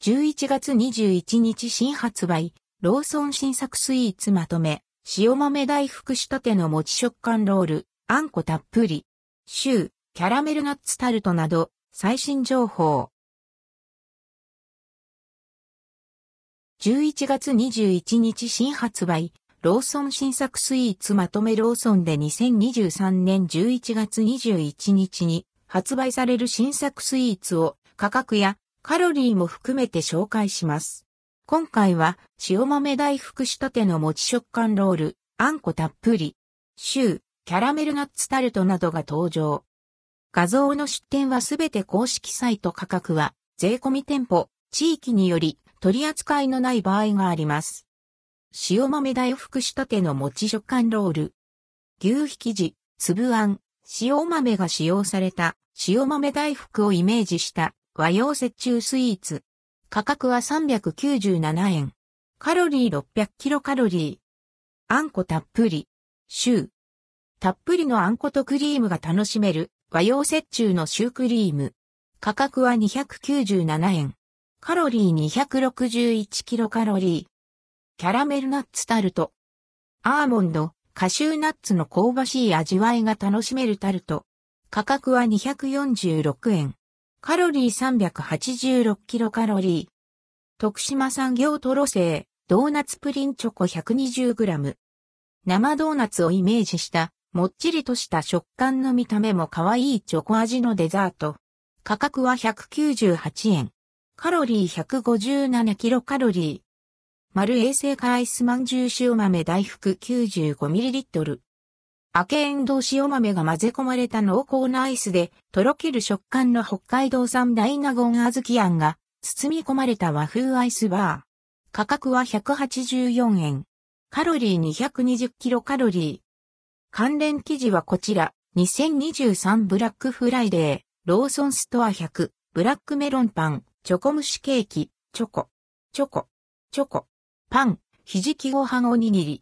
11月21日新発売、ローソン新作スイーツまとめ、塩豆大福仕立ての餅食感ロール、あんこたっぷり、シュー、キャラメルナッツタルトなど、最新情報。11月21日新発売、ローソン新作スイーツまとめローソンで2023年11月21日に発売される新作スイーツを価格やカロリーも含めて紹介します。今回は塩豆大福仕立ての餅食感ロール、あんこたっぷり、シュー、キャラメルナッツタルトなどが登場。画像の出展はすべて公式サイト価格は税込み店舗、地域により取り扱いのない場合があります。塩豆大福仕立ての餅食感ロール。牛皮生地、粒あん、塩豆が使用された塩豆大福をイメージした和洋折衷スイーツ。価格は397円。カロリー600キロカロリー。あんこたっぷり。シュー。たっぷりのあんことクリームが楽しめる和洋折衷のシュークリーム。価格は297円。カロリー261キロカロリー。キャラメルナッツタルト。アーモンド、カシューナッツの香ばしい味わいが楽しめるタルト。価格は246円。カロリー386キロカロリー。徳島産業トロ製、ドーナツプリンチョコ 120g。生ドーナツをイメージした、もっちりとした食感の見た目も可愛いチョコ味のデザート。価格は198円。カロリー157キロカロリー。丸衛生化アイスまんじゅう塩豆大福 95ml。アケエンド塩豆が混ぜ込まれた濃厚なアイスで、とろける食感の北海道産大納言小豆あんが、包み込まれた和風アイスバー。価格は184円。カロリー220キロカロリー。関連記事はこちら、2023ブラックフライデー、ローソンストア100、ブラックメロンパン、チョコ蒸しケーキ、チョコ、チョコ、チョコ、パン、ひじきご飯おにぎり。